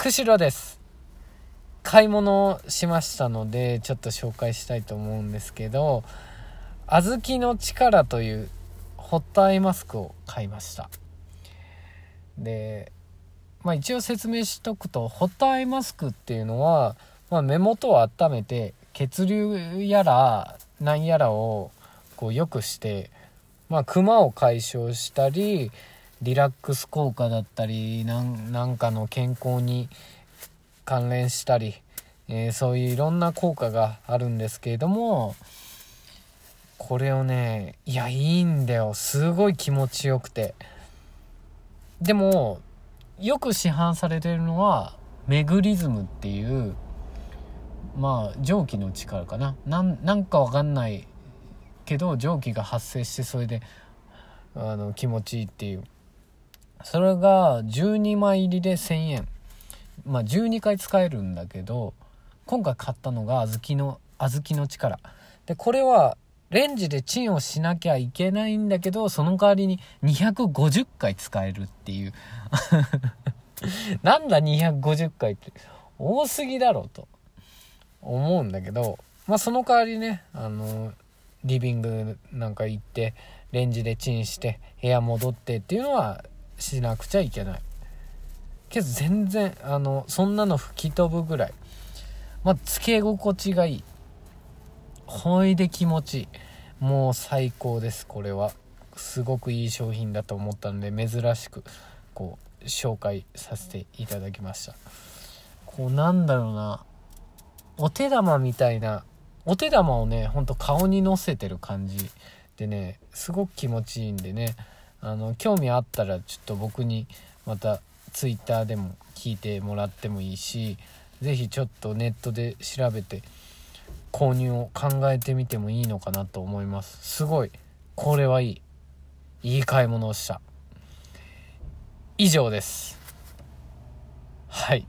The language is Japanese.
釧路です。買い物をしましたのでちょっと紹介したいと思うんですけど小豆の力というホットアイマスクを買いました。でまあ一応説明しとくとホットアイマスクっていうのは、まあ、目元を温めて血流やらなんやらをこう良くしてまあクマを解消したりリラックス効果だったりなんかの健康に関連したり、えー、そういういろんな効果があるんですけれどもこれをねいやいいんだよ。すごい気持ちよくて。でもよく市販されてるのはメグリズムっていうまあ蒸気の力かな。なんかわかんないけど蒸気が発生してそれであの気持ちいいっていう。それが12枚入りで1000円。まあ12回使えるんだけど今回買ったのが小豆の小豆の力。でこれはレンジでチンをしなきゃいけないんだけどその代わりに250回使えるっていう。なんだ250回って。多すぎだろうと。思うんだけどまあその代わりねあのリビングなんか行ってレンジでチンして部屋戻ってっていうのはしなくちゃいけない。けど全然あのそんなの吹き飛ぶぐらい。まあつけ心地がいい。ほいで気持ちいい。もう最高ですこれは。すごくいい商品だと思ったので珍しくこう紹介させていただきました。こうなんだろうな。お手玉みたいなお手玉をねほんと顔にのせてる感じでねすごく気持ちいいんでね。あの興味あったらちょっと僕にまた twitter でも聞いてもらってもいいし是非ちょっとネットで調べて購入を考えてみてもいいのかなと思います。すごい。これはいい。いい買い物をした。以上です。はい。